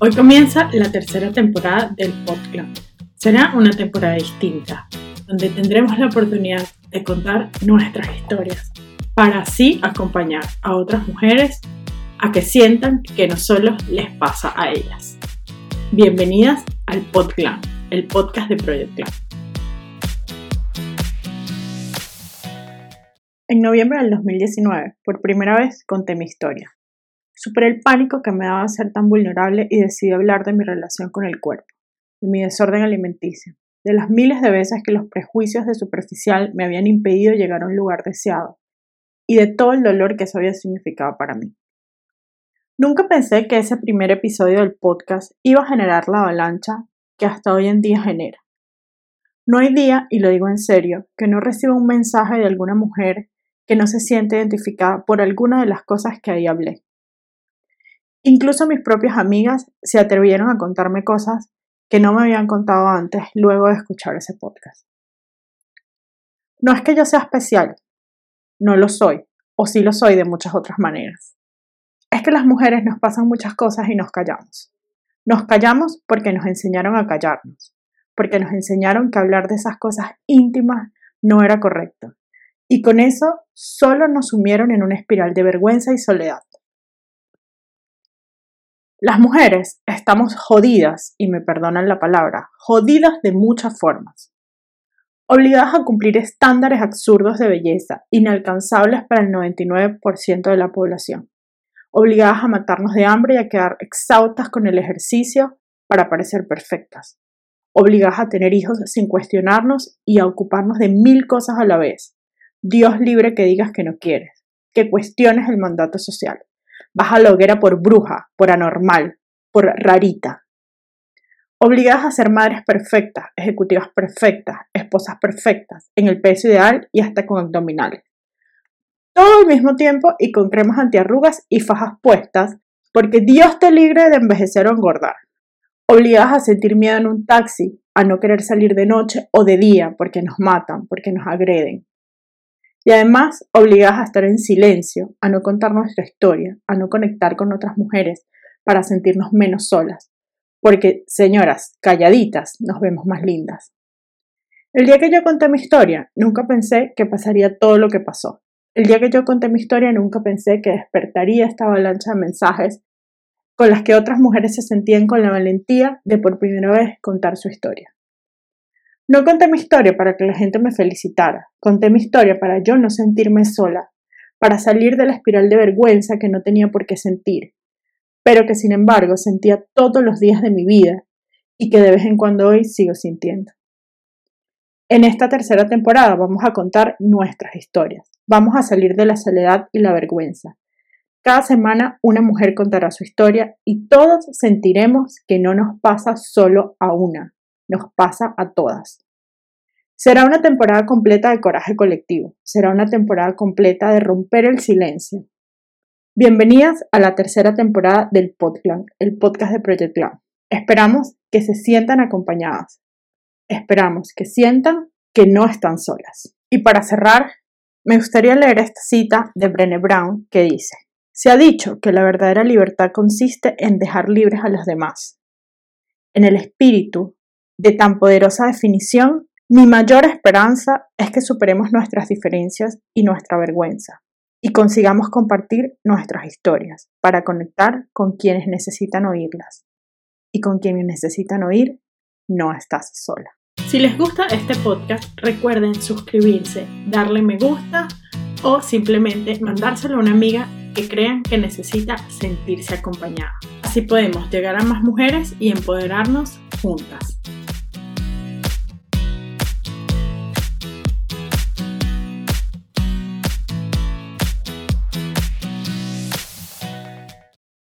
Hoy comienza la tercera temporada del podcast. Será una temporada distinta, donde tendremos la oportunidad de contar nuestras historias, para así acompañar a otras mujeres a que sientan que no solo les pasa a ellas. Bienvenidas al podcast, el podcast de Project Clan. En noviembre del 2019, por primera vez conté mi historia. Superé el pánico que me daba ser tan vulnerable y decidí hablar de mi relación con el cuerpo, de mi desorden alimenticio, de las miles de veces que los prejuicios de superficial me habían impedido llegar a un lugar deseado, y de todo el dolor que eso había significado para mí. Nunca pensé que ese primer episodio del podcast iba a generar la avalancha que hasta hoy en día genera. No hay día, y lo digo en serio, que no reciba un mensaje de alguna mujer que no se siente identificada por alguna de las cosas que ahí hablé. Incluso mis propias amigas se atrevieron a contarme cosas que no me habían contado antes luego de escuchar ese podcast. No es que yo sea especial, no lo soy, o sí lo soy de muchas otras maneras. Es que las mujeres nos pasan muchas cosas y nos callamos. Nos callamos porque nos enseñaron a callarnos, porque nos enseñaron que hablar de esas cosas íntimas no era correcto. Y con eso solo nos sumieron en una espiral de vergüenza y soledad. Las mujeres estamos jodidas, y me perdonan la palabra, jodidas de muchas formas. Obligadas a cumplir estándares absurdos de belleza, inalcanzables para el 99% de la población. Obligadas a matarnos de hambre y a quedar exhaustas con el ejercicio para parecer perfectas. Obligadas a tener hijos sin cuestionarnos y a ocuparnos de mil cosas a la vez. Dios libre que digas que no quieres, que cuestiones el mandato social. Vas a la hoguera por bruja, por anormal, por rarita. Obligadas a ser madres perfectas, ejecutivas perfectas, esposas perfectas, en el peso ideal y hasta con abdominales. Todo al mismo tiempo y con cremas antiarrugas y fajas puestas, porque Dios te libre de envejecer o engordar. Obligadas a sentir miedo en un taxi, a no querer salir de noche o de día porque nos matan, porque nos agreden y además obligadas a estar en silencio, a no contar nuestra historia, a no conectar con otras mujeres para sentirnos menos solas, porque, señoras, calladitas nos vemos más lindas. El día que yo conté mi historia, nunca pensé que pasaría todo lo que pasó. El día que yo conté mi historia, nunca pensé que despertaría esta avalancha de mensajes con las que otras mujeres se sentían con la valentía de por primera vez contar su historia. No conté mi historia para que la gente me felicitara, conté mi historia para yo no sentirme sola, para salir de la espiral de vergüenza que no tenía por qué sentir, pero que sin embargo sentía todos los días de mi vida y que de vez en cuando hoy sigo sintiendo. En esta tercera temporada vamos a contar nuestras historias, vamos a salir de la soledad y la vergüenza. Cada semana una mujer contará su historia y todos sentiremos que no nos pasa solo a una, nos pasa a todas. Será una temporada completa de coraje colectivo, será una temporada completa de romper el silencio. Bienvenidas a la tercera temporada del podcast, el podcast de Project Clan. Esperamos que se sientan acompañadas. Esperamos que sientan que no están solas. Y para cerrar, me gustaría leer esta cita de Brené Brown que dice, se ha dicho que la verdadera libertad consiste en dejar libres a los demás. En el espíritu de tan poderosa definición, mi mayor esperanza es que superemos nuestras diferencias y nuestra vergüenza y consigamos compartir nuestras historias para conectar con quienes necesitan oírlas. Y con quienes necesitan oír, no estás sola. Si les gusta este podcast, recuerden suscribirse, darle me gusta o simplemente mandárselo a una amiga que crean que necesita sentirse acompañada. Así podemos llegar a más mujeres y empoderarnos juntas.